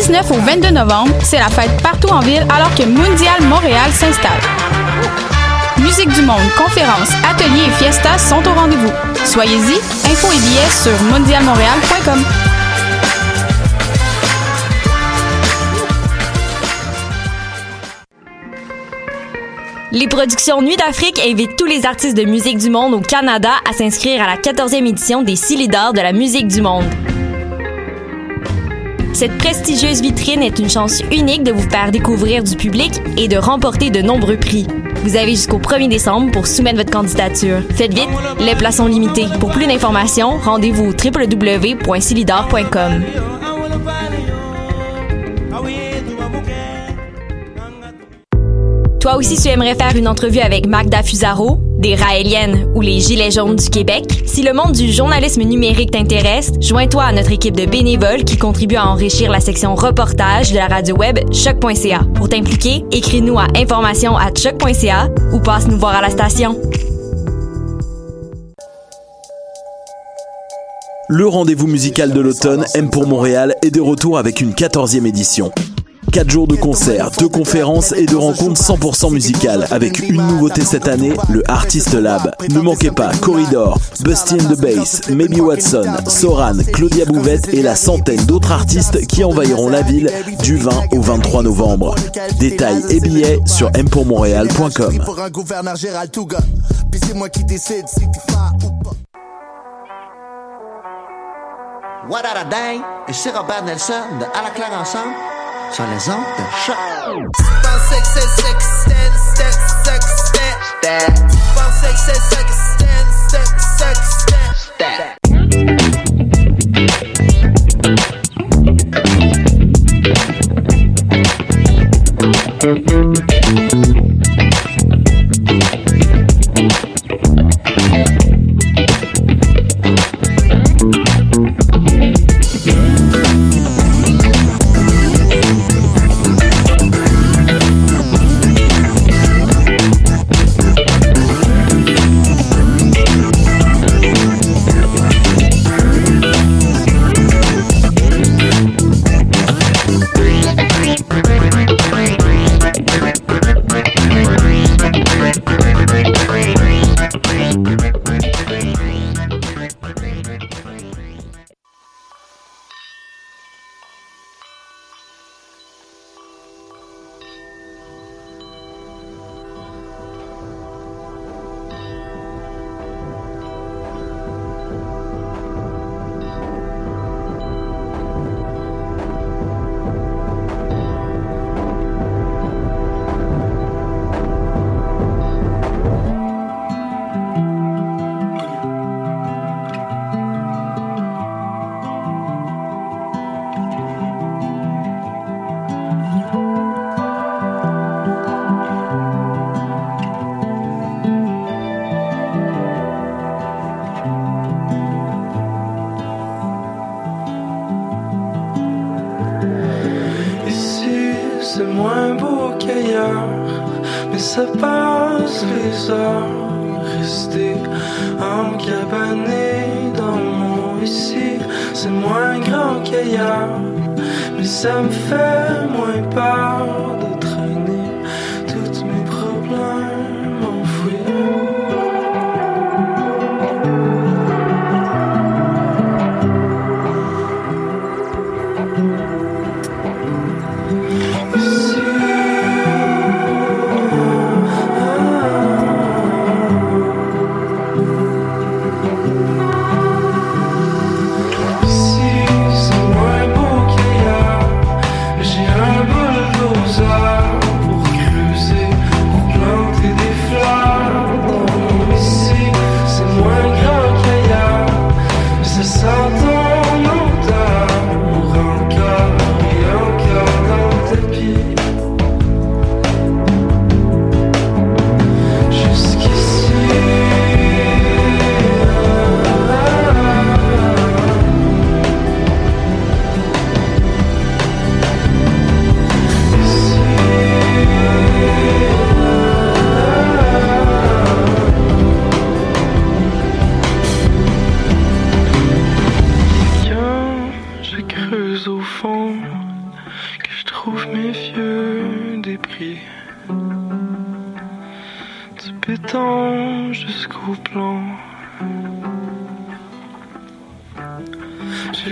19 au 22 novembre, c'est la fête partout en ville alors que Mondial Montréal s'installe. Musique du monde, conférences, ateliers et fiestas sont au rendez-vous. Soyez-y, infos et billets sur mondialmontréal.com. Les productions Nuit d'Afrique invitent tous les artistes de musique du monde au Canada à s'inscrire à la 14e édition des Silidor de la musique du monde. Cette prestigieuse vitrine est une chance unique de vous faire découvrir du public et de remporter de nombreux prix. Vous avez jusqu'au 1er décembre pour soumettre votre candidature. Faites vite, les places sont limitées. Pour plus d'informations, rendez-vous au www.silidor.com. Toi aussi, tu aimerais faire une entrevue avec Magda Fusaro, des Raéliennes ou les Gilets jaunes du Québec? Si le monde du journalisme numérique t'intéresse, joins-toi à notre équipe de bénévoles qui contribue à enrichir la section reportage de la radio web choc.ca. Pour t'impliquer, écris-nous à information à choc.ca ou passe nous voir à la station. Le rendez-vous musical de l'automne, M pour Montréal, est de retour avec une 14e édition. 4 jours de concerts, de conférences et de rencontres 100% musicales avec une nouveauté cette année, le Artist Lab. Ne manquez pas Corridor, Busty and the Bass, Maybe Watson, Soran, Claudia Bouvette et la centaine d'autres artistes qui envahiront la ville du 20 au 23 novembre. Détails et billets sur mpourmontréal.com. What a day! Et c'est Robert Nelson de À la claire ensemble sur les ondes de choc.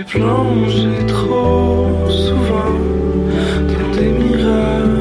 Plongé trop souvent dans des mirages.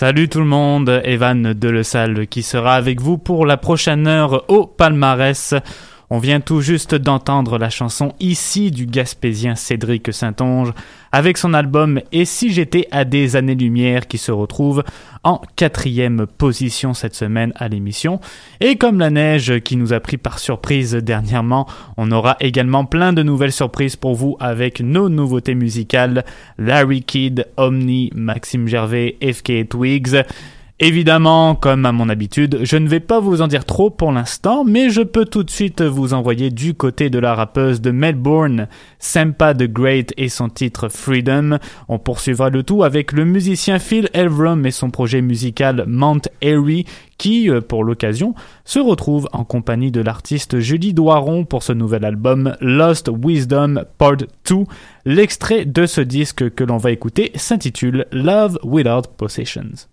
Salut tout le monde, Evan Delesalle qui sera avec vous pour la prochaine heure au palmarès. On vient tout juste d'entendre la chanson Ici du Gaspésien Cédric Saintonge avec son album Et si j'étais à des années-lumière qui se retrouve en quatrième position cette semaine à l'émission. Et comme la neige qui nous a pris par surprise dernièrement, on aura également plein de nouvelles surprises pour vous avec nos nouveautés musicales Larry Kidd, Omni, Maxime Gervais, FK Twigs. Évidemment, comme à mon habitude, je ne vais pas vous en dire trop pour l'instant, mais je peux tout de suite vous envoyer du côté de la rappeuse de Melbourne, Sampa the Great et son titre Freedom. On poursuivra le tout avec le musicien Phil Elverum et son projet musical Mount Airy, qui, euh, pour l'occasion, se retrouve en compagnie de l'artiste Julie Doiron pour ce nouvel album Lost Wisdom Part 2. L'extrait de ce disque que l'on va écouter s'intitule Love Without Possessions.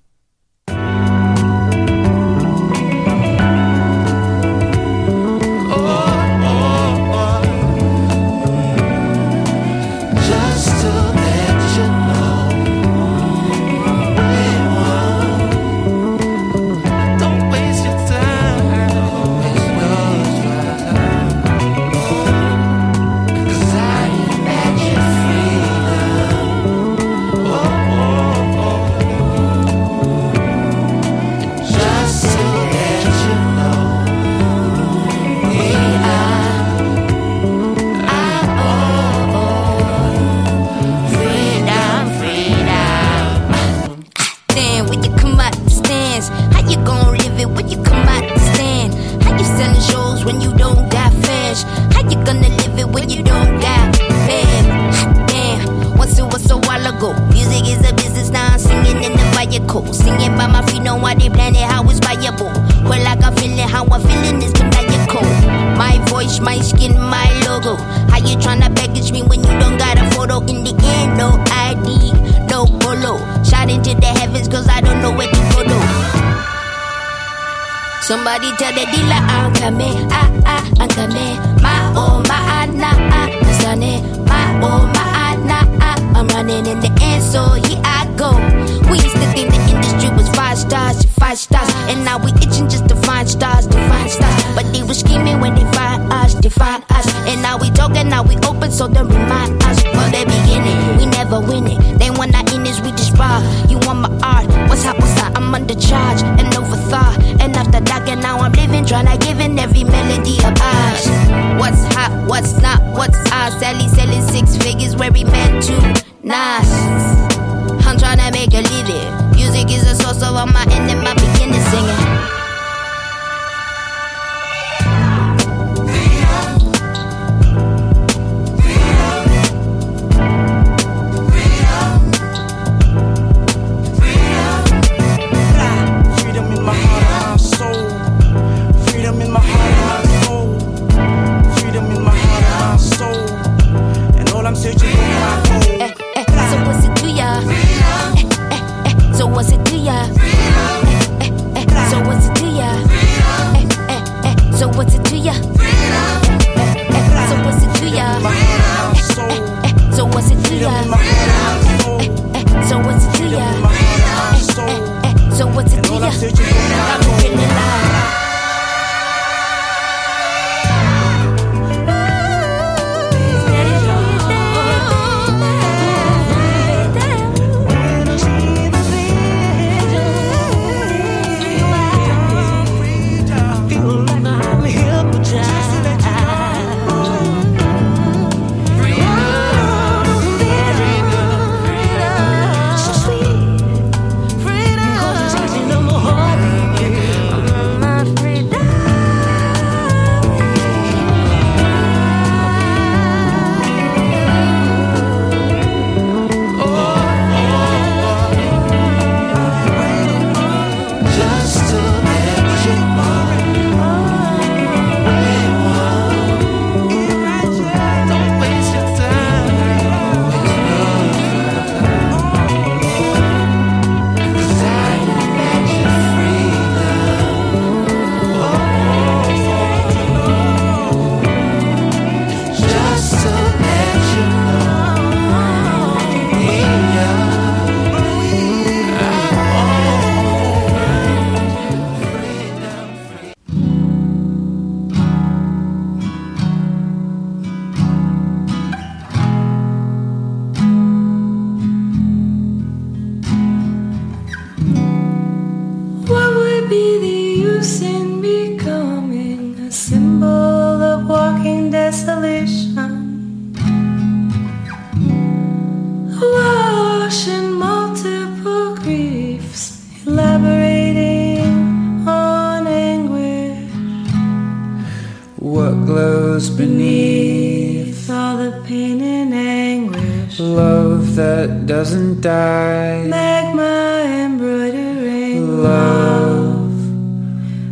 That doesn't die? Magma embroidering Love,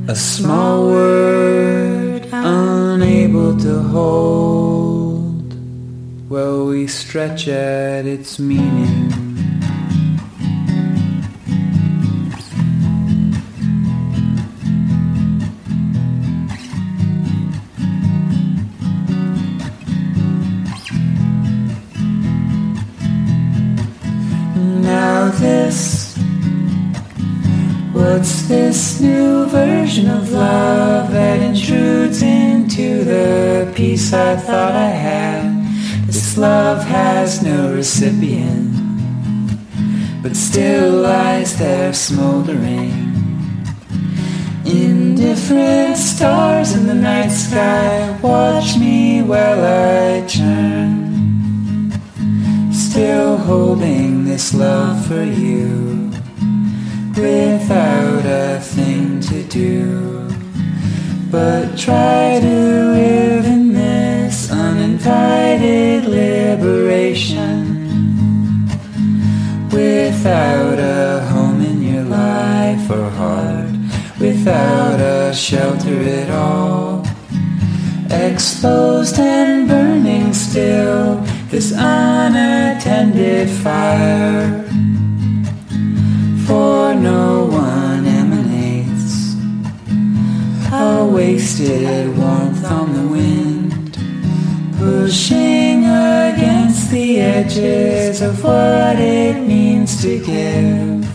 a small word unable to hold. Well, we stretch at its meaning. Love has no recipient, but still lies there smoldering. Indifferent stars in the night sky watch me while I turn. Still holding this love for you without a thing to do. But try to live in uninvited liberation without a home in your life or heart, without a shelter at all. Exposed and burning still, this unattended fire for no one emanates. A wasted warmth on the wind, pushing against the edges of what it means to give.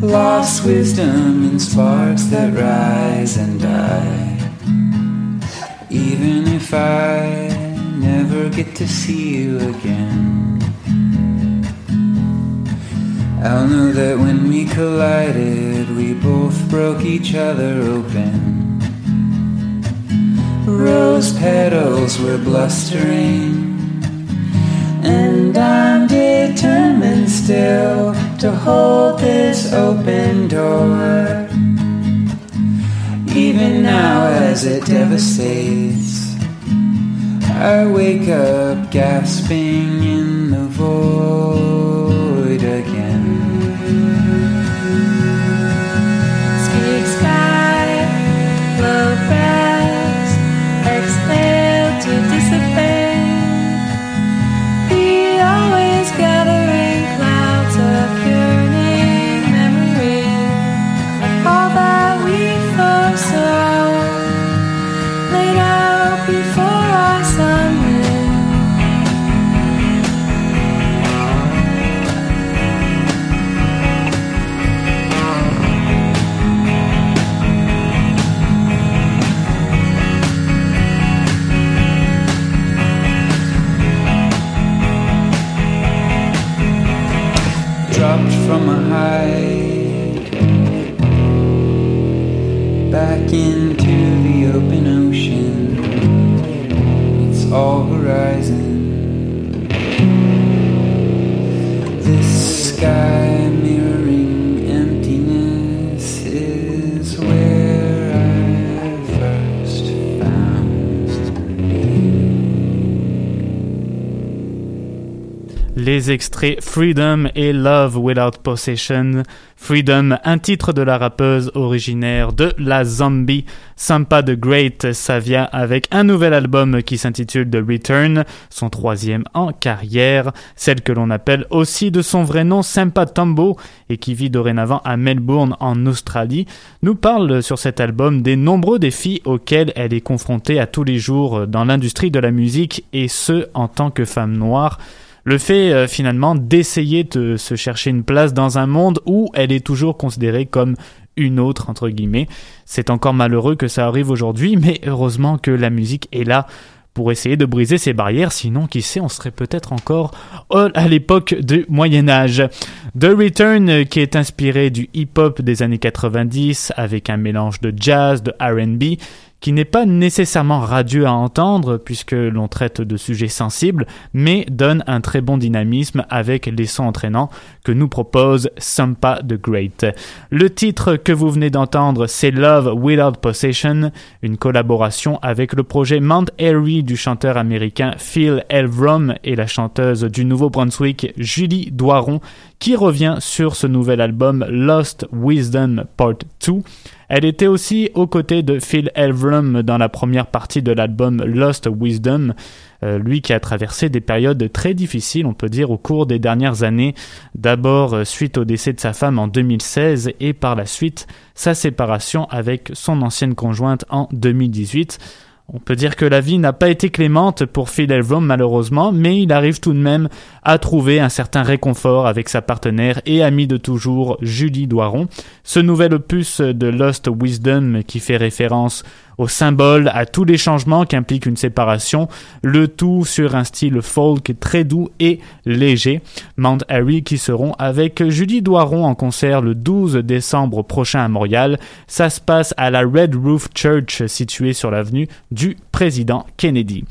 Lost wisdom in sparks that rise and die. Even if I never get to see you again. I'll know that when we collided, we both broke each other open. Rose petals were blustering, and I'm determined still to hold this open door. Even now, as it devastates, I wake up gasping in the void horizon. This sky mirroring Les extraits Freedom et Love Without Possession. Freedom, un titre de la rappeuse originaire de la Zombie. Sampa the Great, vient avec un nouvel album qui s'intitule The Return, son troisième en carrière, celle que l'on appelle aussi de son vrai nom Sampa Tombo et qui vit dorénavant à Melbourne en Australie, nous parle sur cet album des nombreux défis auxquels elle est confrontée à tous les jours dans l'industrie de la musique et ce en tant que femme noire. Le fait euh, finalement d'essayer de se chercher une place dans un monde où elle est toujours considérée comme une autre entre guillemets. C'est encore malheureux que ça arrive aujourd'hui, mais heureusement que la musique est là pour essayer de briser ces barrières, sinon qui sait, on serait peut-être encore à l'époque du Moyen Âge. The Return, euh, qui est inspiré du hip-hop des années 90, avec un mélange de jazz, de RB, qui n'est pas nécessairement radieux à entendre puisque l'on traite de sujets sensibles, mais donne un très bon dynamisme avec les sons entraînants que nous propose Sampa the Great. Le titre que vous venez d'entendre, c'est Love Without Possession, une collaboration avec le projet Mount Airy du chanteur américain Phil Elvrum et la chanteuse du Nouveau-Brunswick Julie Doiron, qui revient sur ce nouvel album Lost Wisdom Part 2. Elle était aussi aux côtés de Phil Elverum dans la première partie de l'album Lost Wisdom, euh, lui qui a traversé des périodes très difficiles, on peut dire, au cours des dernières années. D'abord euh, suite au décès de sa femme en 2016 et par la suite sa séparation avec son ancienne conjointe en 2018. On peut dire que la vie n'a pas été clémente pour Phil Elverum malheureusement, mais il arrive tout de même à trouver un certain réconfort avec sa partenaire et amie de toujours Julie Doiron. Ce nouvel opus de Lost Wisdom qui fait référence au symbole, à tous les changements qu'implique une séparation, le tout sur un style folk très doux et léger. Mount Harry qui seront avec Julie Doiron en concert le 12 décembre prochain à Montréal. Ça se passe à la Red Roof Church située sur l'avenue du président Kennedy.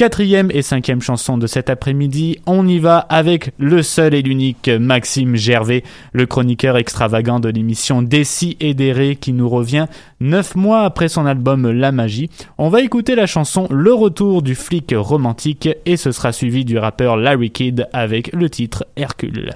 Quatrième et cinquième chanson de cet après-midi, on y va avec le seul et l'unique Maxime Gervais, le chroniqueur extravagant de l'émission Dessy et Déré qui nous revient neuf mois après son album La Magie. On va écouter la chanson Le retour du flic romantique et ce sera suivi du rappeur Larry Kidd avec le titre Hercule.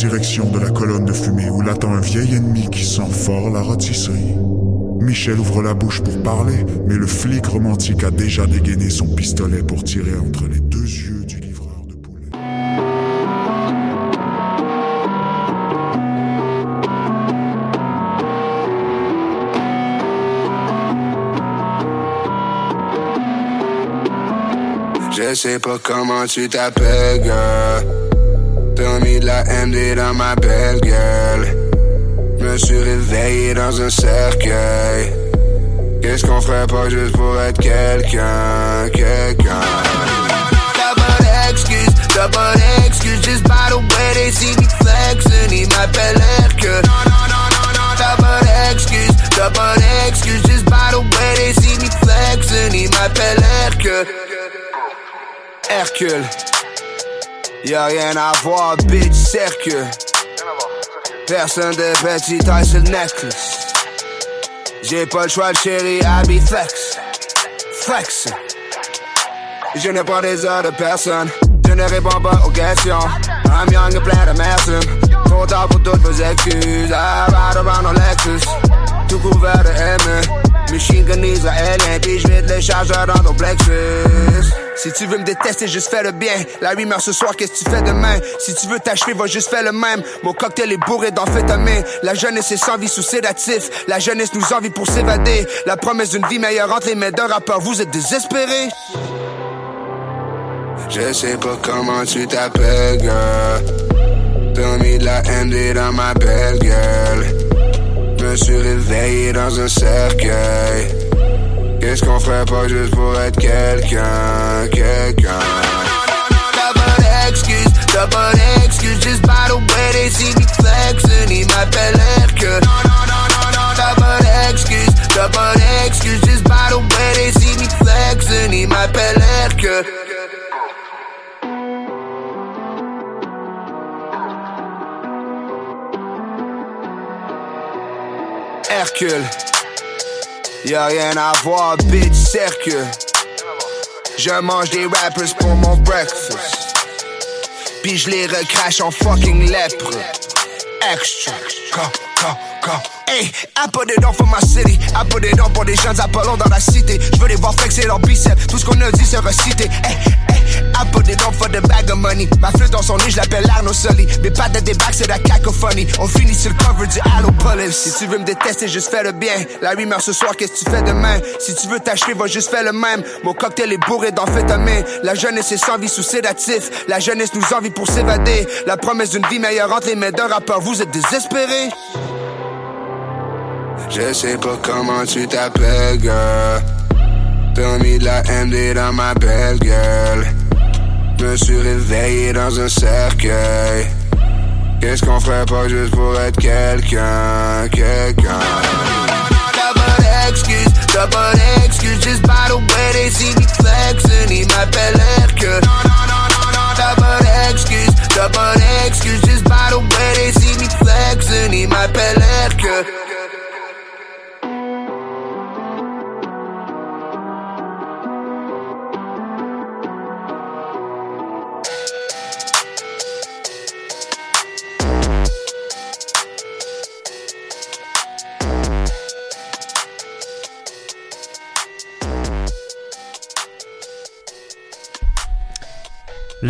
Direction de la colonne de fumée où l'attend un vieil ennemi qui sent fort la rôtisserie. Michel ouvre la bouche pour parler, mais le flic romantique a déjà dégainé son pistolet pour tirer entre les deux yeux du livreur de poulet. Je sais pas comment tu t'appelles, girl. T'as mis de la MD dans ma belle gueule. Me suis réveillé dans un cercueil. Qu'est-ce qu'on ferait pas juste pour être quelqu'un, quelqu'un? T'as pas d'excuse, t'as. Just by the way they see me flexing, ils m'appellent Hercule. T'as pas d'excuse, t'as pas d'excuse. Just by the way they see me flexing, ils m'appellent Hercule. Hercule. Y'a rien à voir, bitch, cercle. Personne de petit taille sur necklace. J'ai pas le choix chérie, be flex. Flex. Je ne prends des heures de personne. Je ne réponds pas aux questions. I'm young et plein de mercenaires. Trop tard pour toutes vos excuses. I ride around en Lexus. Tout couvert de M. Machine gun israélien. Puis je vide les chargeurs dans ton plexus. Si tu veux me détester, juste fais le bien. La rumeur ce soir, qu'est-ce que tu fais demain? Si tu veux t'achever, va juste faire le même. Mon cocktail est bourré d'amphétamine. La jeunesse est sans vie sous sédatif. La jeunesse nous envie pour s'évader. La promesse d'une vie meilleure entre les mains d'un rappeur. Vous êtes désespérés? Je sais pas comment tu t'appelles, girl. T'as mis de la MD dans ma belle gueule. Me suis réveillé dans un cercueil. Qu'est-ce qu'on ferait pas juste pour être quelqu'un, quelqu'un? T'as pas d'excuse, t'as pas d'excuse. Just by the way they see me flexing, ils m'appellent Hercule. T'as pas d'excuse, t'as pas d'excuse. Just by the way they see me flexing, ils m'appellent Hercule. Hercule. Y'a rien à voir, bitch, cercle. Je mange des rappers pour mon breakfast. Puis je les recrache en fucking lèpre. Extra. Go, go, go. Hey, I put it on for my city. I put it on pour des jeunes Apollons dans la cité. Je veux les voir flexer leurs biceps. Tout ce qu'on a dit c'est recité. Hey, hey, I put it on for the bag of money. Ma flûte dans son nez, je l'appelle Arno Sully. Mes pattes de débarque, c'est la cacophonie. On finit sur le cover du Halo. Si tu veux me détester, juste fais le bien. La rumeur ce soir, qu'est-ce que tu fais demain? Si tu veux t'achever, va juste faire le même. Mon cocktail est bourré d'amphétamine. La jeunesse est sans vie sous sédatif. La jeunesse nous envie pour s'évader. La promesse d'une vie meilleure entre les mains d'un rappeur. Vous êtes désespérés? Je sais pas comment tu t'appelles, girl. T'as mis de la MD dans ma belle gueule. Me suis réveillé dans un cercueil. Qu'est-ce qu'on ferait pas juste pour être quelqu'un, quelqu'un? T'as pas d'excuse, t'as pas d'excuse. Just by the way they see me flexing, ils m'appellent Hercule. T'as pas d'excuse, t'as pas d'excuse. Just by the way they see me flexing, ils m'appellent Hercule.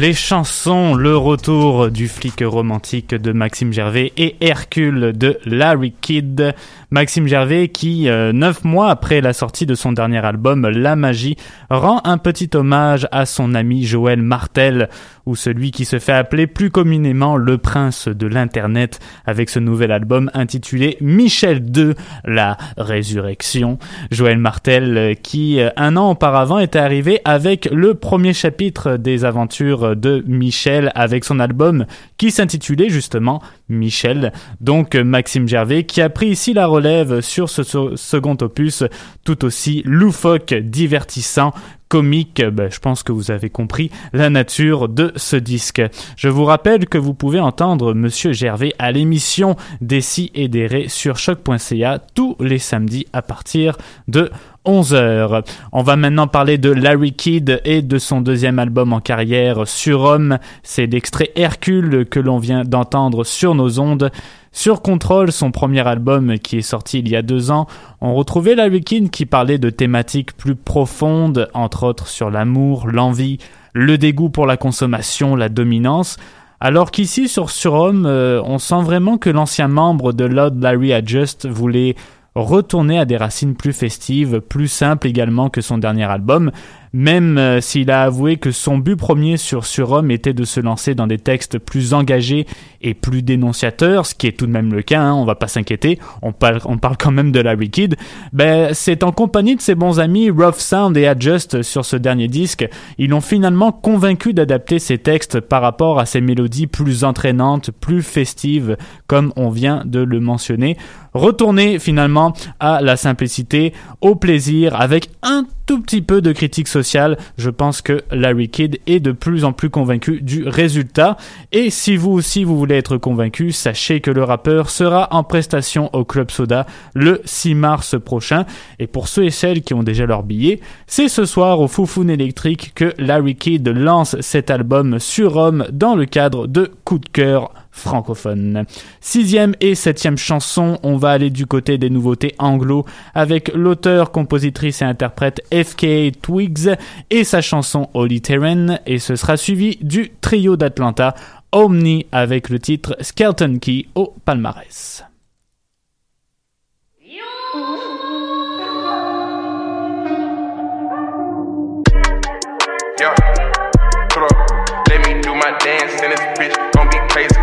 Les chansons, le retour du flic romantique de Maxime Gervais et Hercule de Larry Kidd. Maxime Gervais qui, euh, neuf mois après la sortie de son dernier album La Magie, rend un petit hommage à son ami Joël Martel, ou celui qui se fait appeler plus communément le prince de l'Internet, avec ce nouvel album intitulé Michel II, la résurrection. Joël Martel euh, qui, euh, un an auparavant, était arrivé avec le premier chapitre des aventures de Michel avec son album qui s'intitulait justement Michel. Donc Maxime Gervais qui a pris ici la relève sur ce second opus tout aussi loufoque, divertissant comique. Ben, je pense que vous avez compris la nature de ce disque. Je vous rappelle que vous pouvez entendre Monsieur Gervais à l'émission Des si et des ré sur choc.ca tous les samedis à partir de 11h. On va maintenant parler de Larry Kidd et de son deuxième album en carrière, Surhomme. C'est l'extrait Hercule que l'on vient d'entendre sur nos ondes. Sur Control, son premier album qui est sorti il y a deux ans, on retrouvait Larry Kidd qui parlait de thématiques plus profondes, entre autres sur l'amour, l'envie, le dégoût pour la consommation, la dominance. Alors qu'ici sur Surhomme, euh, on sent vraiment que l'ancien membre de Lord Larry Adjust voulait retourner à des racines plus festives, plus simples également que son dernier album, même euh, s'il a avoué que son but premier sur Surhomme était de se lancer dans des textes plus engagés et plus dénonciateurs, ce qui est tout de même le cas, hein, on va pas s'inquiéter, on parle, on parle quand même de la Kid, ben, c'est en compagnie de ses bons amis Rough Sound et Adjust sur ce dernier disque, ils l'ont finalement convaincu d'adapter ses textes par rapport à ces mélodies plus entraînantes, plus festives, comme on vient de le mentionner. Retourner finalement à la simplicité, au plaisir, avec un tout petit peu de critique sociale. Je pense que Larry Kidd est de plus en plus convaincu du résultat. Et si vous aussi vous voulez être convaincu, sachez que le rappeur sera en prestation au Club Soda le 6 mars prochain. Et pour ceux et celles qui ont déjà leur billet, c'est ce soir au Foufoune électrique que Larry Kidd lance cet album sur Rome dans le cadre de Coup de cœur francophone. Sixième et septième chanson, on va aller du côté des nouveautés anglo avec l'auteur, compositrice et interprète FK Twigs et sa chanson Holy Terrain et ce sera suivi du trio d'Atlanta Omni avec le titre Skeleton Key au palmarès.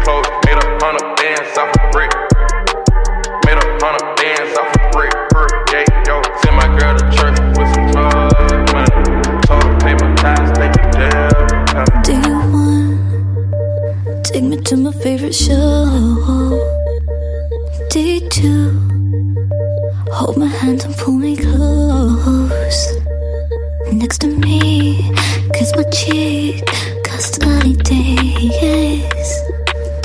Hundred bands off a brick. Made a hundred bands off a brick per. Yo, send my girl to church with some money. Ties, take me down. Do you want take me to my favorite show? D2 Hold my hand and pull me close Next to me Kiss my cheek cause Custody days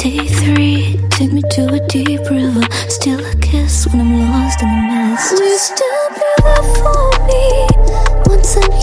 Day three, take me to a deep river. Still a kiss when I'm lost in the mist. Will you still be there for me? Once I'm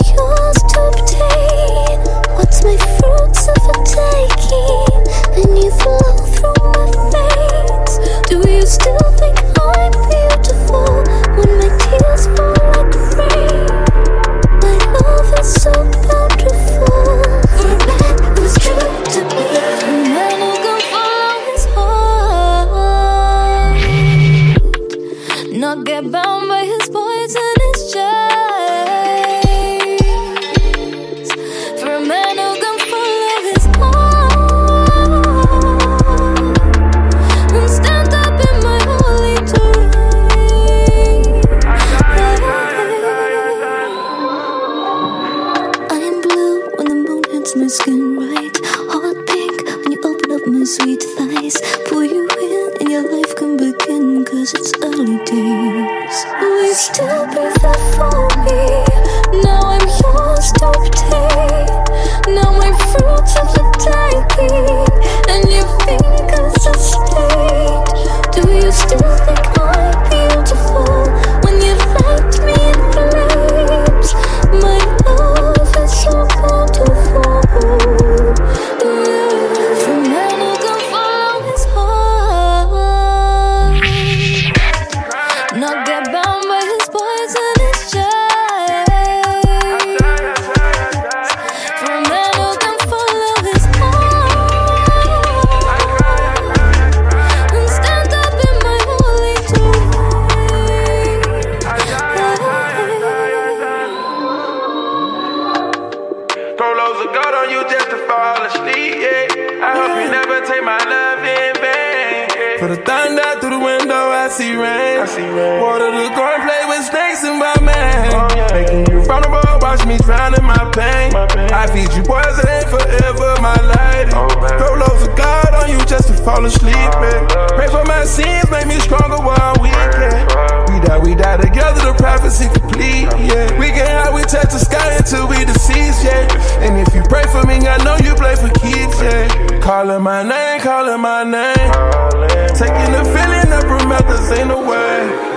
the thunder through the window, I see rain. I see rain. Water the corn, play with snakes in my man. Oh, yeah. Making you vulnerable, watch me drown in my pain. my pain. I feed you poison forever, my lady. Oh, Throw loads of God on you just to fall asleep. Oh, Pray for my sins, make me stronger while we can. We die, we die together, the prophecy complete. Yeah, we can hide, we touch the sky until we deceased. Yeah, and if you pray for me, I know you play for kids. Yeah. Calling my name, calling my name. Taking the feeling that promethazine away.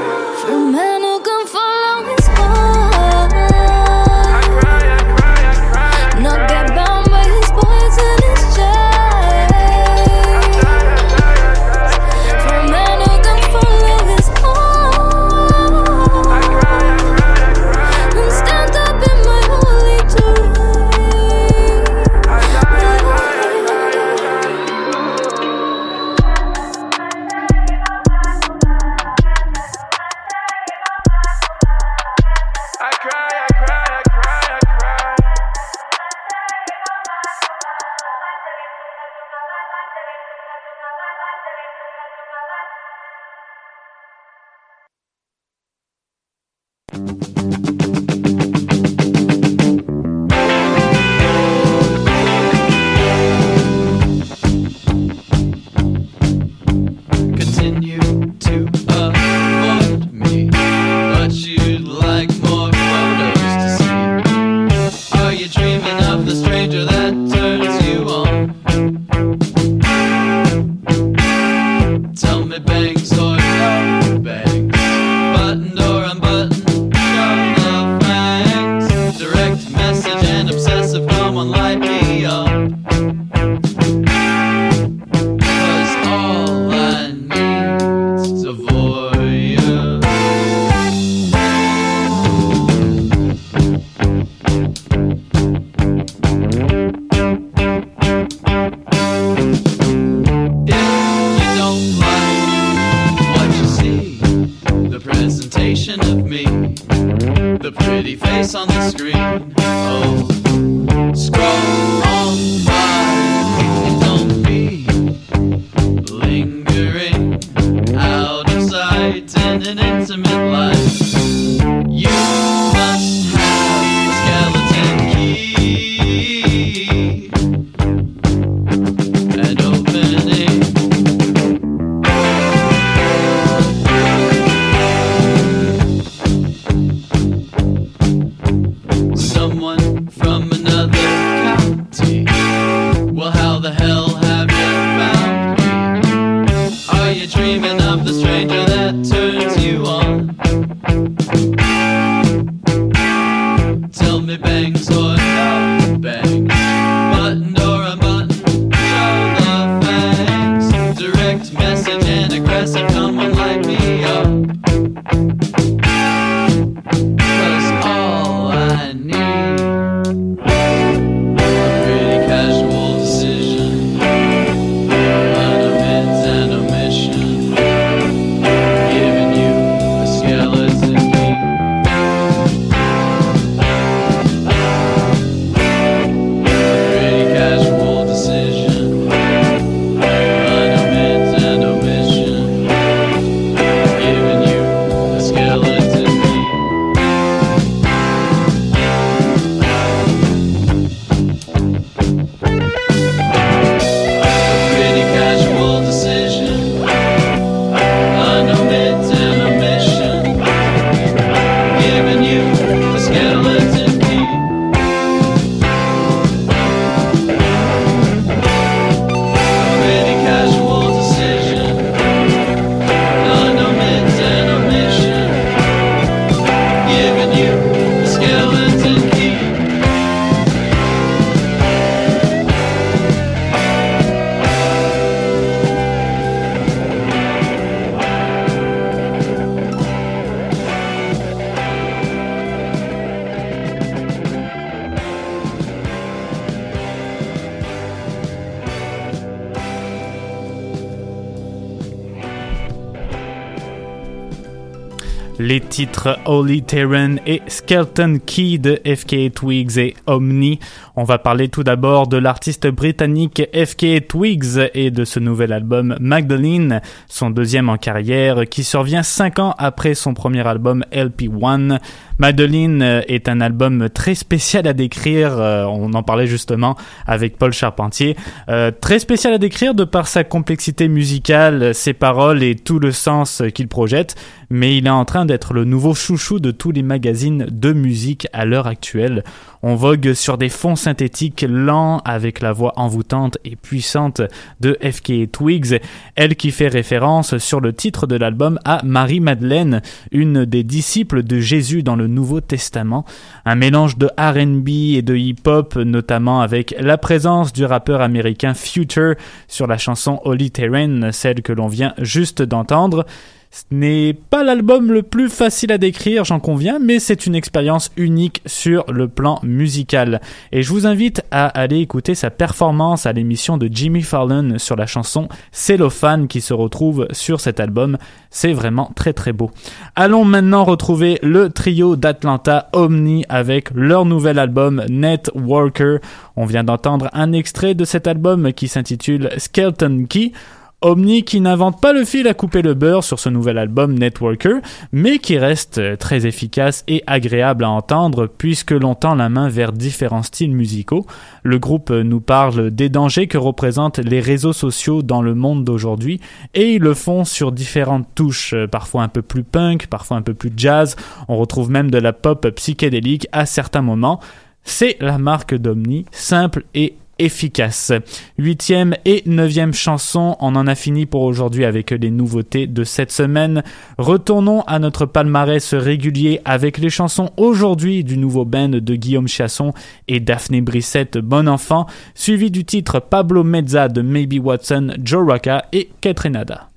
titres Holy Terran et Skeleton Key de FK Twigs et Omni. On va parler tout d'abord de l'artiste britannique FK Twigs et de ce nouvel album Magdalene, son deuxième en carrière qui survient cinq ans après son premier album LP1. Madeline euh, est un album très spécial à décrire. Euh, on en parlait justement avec Paul Charpentier. Euh, très spécial à décrire de par sa complexité musicale, ses paroles et tout le sens qu'il projette. Mais il est en train d'être le nouveau chouchou de tous les magazines de musique à l'heure actuelle. On vogue sur des fonds synthétiques lents avec la voix envoûtante et puissante de FK Twigs, elle qui fait référence sur le titre de l'album à Marie-Madeleine, une des disciples de Jésus dans le Nouveau Testament. Un mélange de RB et de hip-hop, notamment avec la présence du rappeur américain Future sur la chanson Holy Terrain, celle que l'on vient juste d'entendre. Ce n'est pas l'album le plus facile à décrire, j'en conviens, mais c'est une expérience unique sur le plan musical. Et je vous invite à aller écouter sa performance à l'émission de Jimmy Fallon sur la chanson Cellophane qui se retrouve sur cet album. C'est vraiment très très beau. Allons maintenant retrouver le trio d'Atlanta Omni avec leur nouvel album Networker. On vient d'entendre un extrait de cet album qui s'intitule Skeleton Key. Omni qui n'invente pas le fil à couper le beurre sur ce nouvel album Networker, mais qui reste très efficace et agréable à entendre puisque l'on tend la main vers différents styles musicaux. Le groupe nous parle des dangers que représentent les réseaux sociaux dans le monde d'aujourd'hui et ils le font sur différentes touches, parfois un peu plus punk, parfois un peu plus jazz. On retrouve même de la pop psychédélique à certains moments. C'est la marque d'Omni, simple et efficace. Huitième et neuvième chanson, on en a fini pour aujourd'hui avec les nouveautés de cette semaine. Retournons à notre palmarès régulier avec les chansons aujourd'hui du nouveau band de Guillaume Chasson et Daphné Brissette Bon Enfant, suivi du titre Pablo Mezza de Maybe Watson, Joe Rocca et Ketrenada.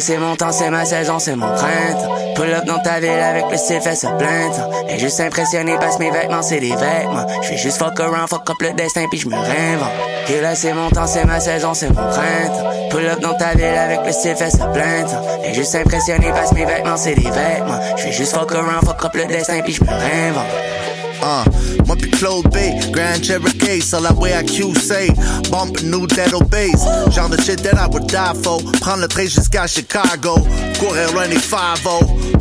C'est mon temps, c'est ma saison, c'est mon printemps. Pull up dans ta ville avec le style fait se plaindre. Et juste impressionné parce mes vêtements c'est des vêtements. Je fais juste fuck around, fuck up le destin puis je me réinvente. Là c'est mon temps, c'est ma saison, c'est mon printemps. Pull up dans ta ville avec le style fait se plaindre. Et juste impressionné parce mes vêtements c'est des vêtements. Je fais juste fuck around, fuck up le destin puis je me réinvente. Uh, moi pis Claude B, Grand Cherokee, c'est la way à QC. Bump new dead obese. Genre de shit that I would die for. Prendre le train jusqu'à Chicago. Courir loin des 5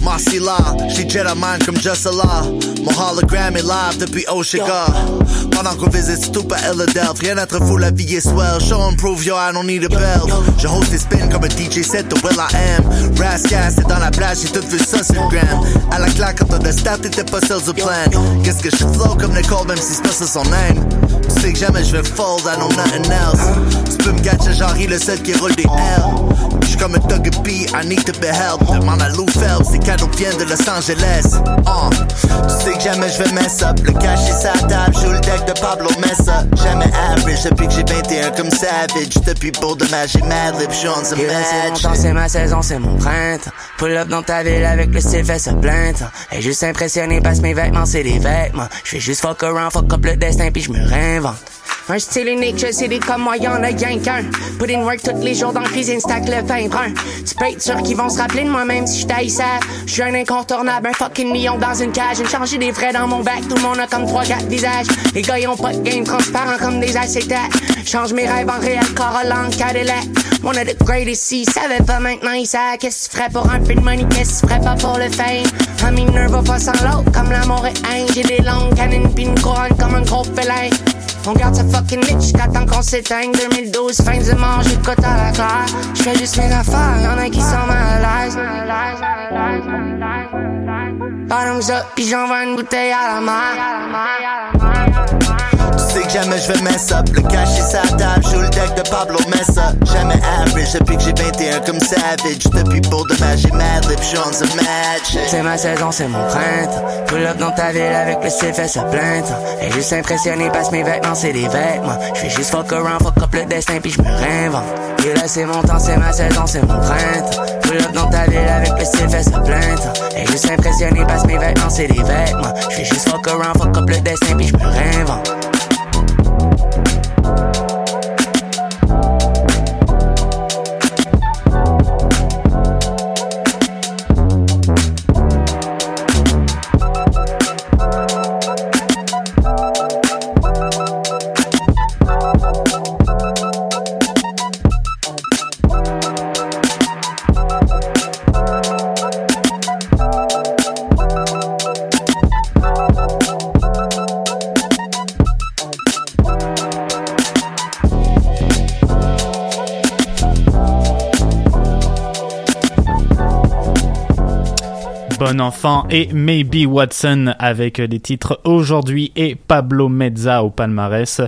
Marcy là, j'suis Jedi mind comme Just Allah. Mon hologram est live depuis Oshiga. Pendant qu'on visite Stupa Philadelphia, rien d'être fou, la vie est swell. Show and prove, yo, I don't need a belt. Je host des spins comme un DJ set de Will I Am. Rascal, c'est dans la plage, j'ai tout vu ça sur le gram. À la claque, quand on a start, t'étais pas seul du plan. Qu'est-ce que je flow comme Nicole, même si c'est pas ça son name. Tu sais que jamais je vais fold, I know nothing else. Tu peux me genre, il le seul qui roule des L. J'suis comme un thug B, I need to be helped. Demande à Lou Phelps, ces cadeaux viennent de Los Angeles. Uh. Tu sais que jamais je vais mess up. Le cash est sa table, joue le deck de Pablo Messa. Jamais average depuis que j'ai 21 comme Savage. Depuis pour de j'ai mad lip, j'suis on the match. C'est ma saison, c'est mon printemps. Pull up dans ta ville avec le style fait se plainte. Et juste impressionné parce que mes vêtements c'est des vêtements. J'fais juste fuck around, fuck up le destin puis je me réinvente. Un style unique, je sais des comme moi, y'en a rien qu'un. Put in work tous les jours dans cuisine, stack le pain brun. Tu peux être sûr qu'ils vont se rappeler de moi même si je taille ça. Je suis un incontournable, un fucking lion dans une cage. J'ai changé des frais dans mon bac, tout le monde a comme trois quatre visages. Les gars ils ont pas de game transparent comme des acétates. Change mes rêves en réel, Corolla, Cadillac. One of the greatest, s'ils savaient pas maintenant, ils savent qu'est-ce que tu ferais pour un peu de money, qu'est-ce que tu ferais pas pour le fame? Un mineur va pas sans l'autre, comme l'amour et haine. J'ai des longues canines pis une couronne comme un gros félin. On garde sa fucking niche temps qu'on s'éteigne 2012, fin du mort, j'écoute à la claire. J'fais juste mes affaires, y'en a qui sont mal à l'aise. Bottoms up, pis j'envoie une bouteille à la mer jamais je vais mess up. Le cash est sa table, joue le deck de Pablo Messa. Jamais average depuis que j'ai 21 comme Savage. Depuis pour demain, j'ai mad lip, j'suis on the match. C'est ma saison, c'est mon printemps. Pull up dans ta ville avec le fait se plainte. Et juste impressionné parce mes vêtements c'est des vêtements. J'fais juste fuck around, fuck up le destin puis j'me réinvente. Et là c'est mon temps, c'est ma saison, c'est mon printemps. Pull up dans ta ville avec le style fait se plainte. Et juste impressionné parce mes vêtements c'est des vêtements. J'fais juste fuck around, fuck up le destin puis j'me réinvente. Et Maybe Watson avec les titres Aujourd'hui et Pablo Mezza au palmarès.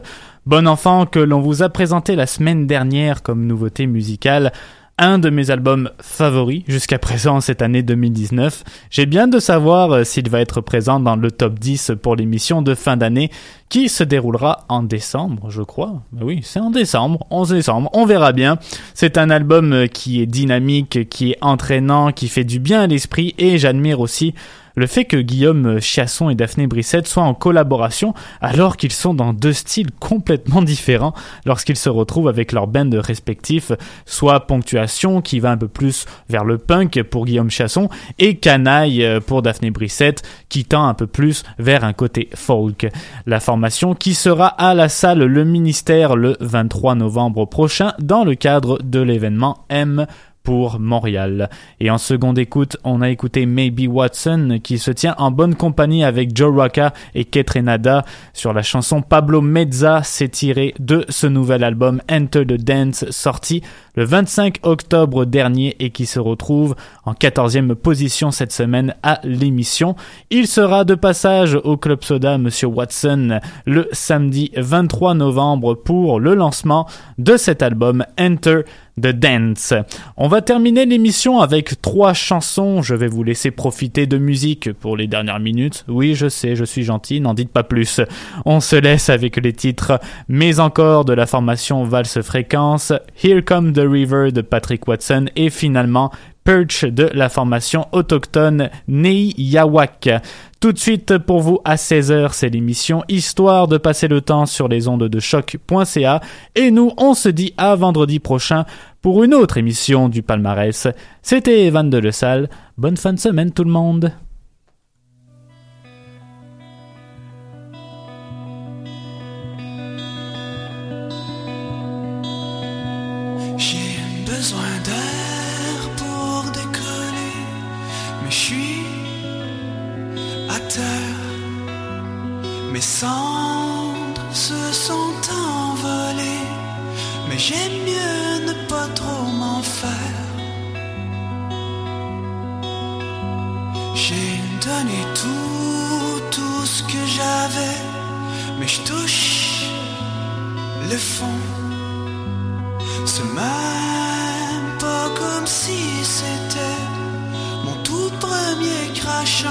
Bon Enfant que l'on vous a présenté la semaine dernière comme nouveauté musicale un de mes albums favoris jusqu'à présent cette année 2019. J'ai bien de savoir euh, s'il va être présent dans le top 10 pour l'émission de fin d'année qui se déroulera en décembre, je crois. Ben oui, c'est en décembre, 11 décembre, on verra bien. C'est un album euh, qui est dynamique, qui est entraînant, qui fait du bien à l'esprit et j'admire aussi le fait que Guillaume Chasson et Daphné Brissette soient en collaboration alors qu'ils sont dans deux styles complètement différents lorsqu'ils se retrouvent avec leurs bands respectifs, soit Ponctuation qui va un peu plus vers le punk pour Guillaume Chasson et Canaille pour Daphné Brissette qui tend un peu plus vers un côté folk. La qui sera à la salle Le Ministère le 23 novembre prochain dans le cadre de l'événement M pour Montréal. Et en seconde écoute, on a écouté Maybe Watson qui se tient en bonne compagnie avec Joe Rocca et Ketrenada sur la chanson Pablo Mezza, c'est tiré de ce nouvel album Enter the Dance sorti le 25 octobre dernier et qui se retrouve en 14e position cette semaine à l'émission. Il sera de passage au Club Soda Monsieur Watson le samedi 23 novembre pour le lancement de cet album Enter de Dance. On va terminer l'émission avec trois chansons. Je vais vous laisser profiter de musique pour les dernières minutes. Oui, je sais, je suis gentil, n'en dites pas plus. On se laisse avec les titres Mais encore de la formation Valse Fréquence, Here Come the River de Patrick Watson et finalement Perch de la formation autochtone Nei Yawak. Tout de suite pour vous à 16h, c'est l'émission Histoire de passer le temps sur les ondes de choc.ca et nous on se dit à vendredi prochain pour une autre émission du palmarès. C'était Evan de Le Salle. Bonne fin de semaine tout le monde. Donné tout, tout ce que j'avais, mais je touche le fond. C'est même pas comme si c'était mon tout premier crash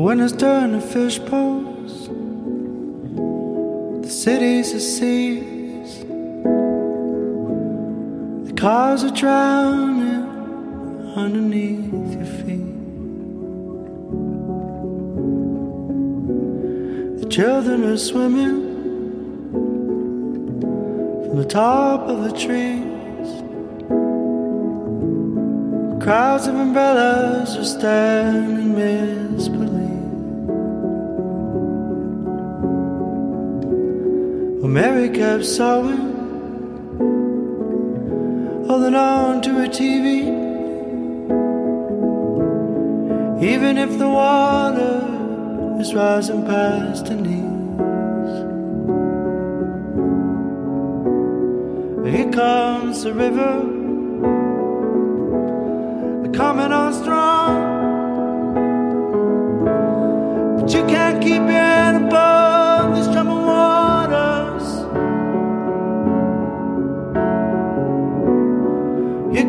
The winter's turned to fish pools. The cities are seas. The cars are drowning underneath your feet. The children are swimming from the top of the trees. Crowds of umbrellas are standing misbelief. Mary kept sewing holding on to a TV. Even if the water is rising past her knees. Here comes the river, coming on strong.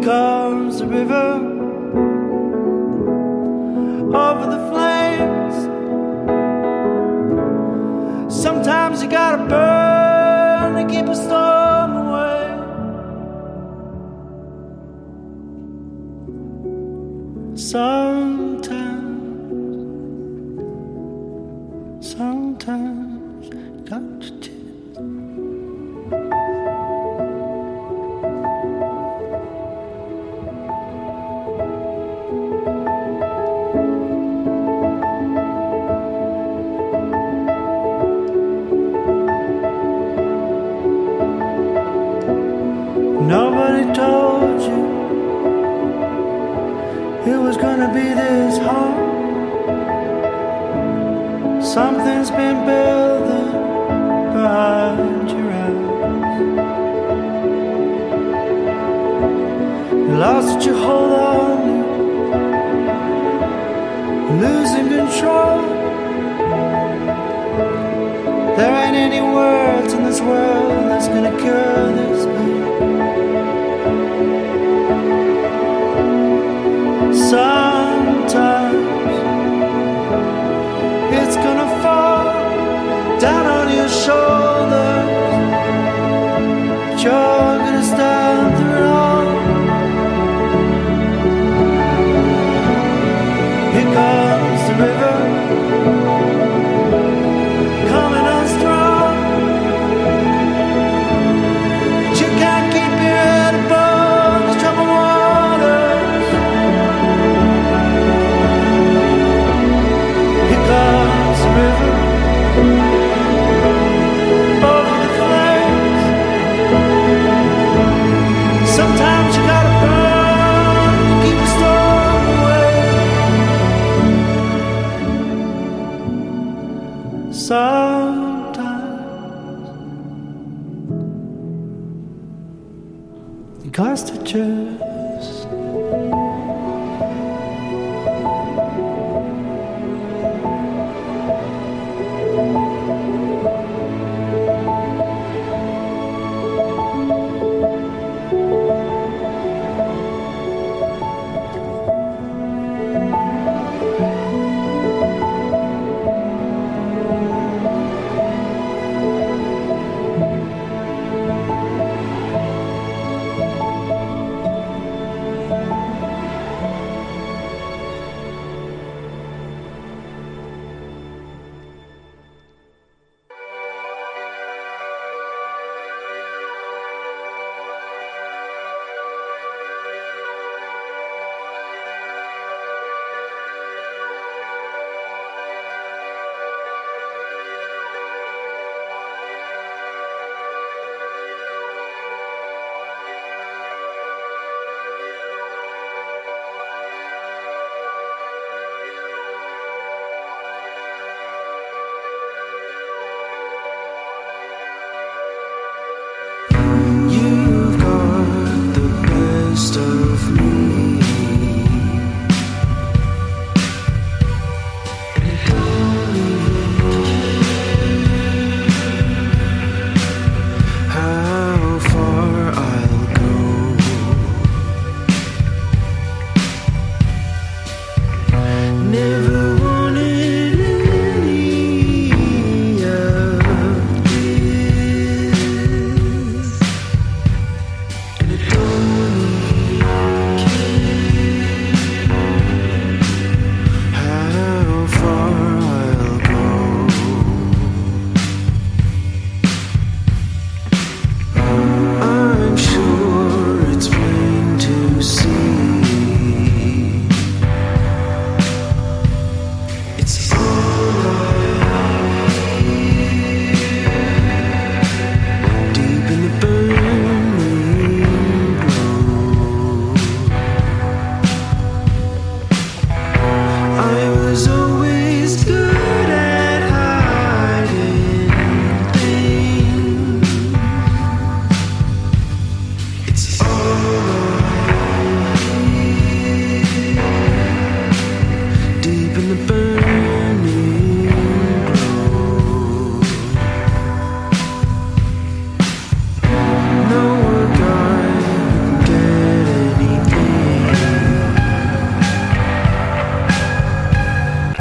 becomes a river over the flames. Sometimes you gotta burn to keep a storm away. Some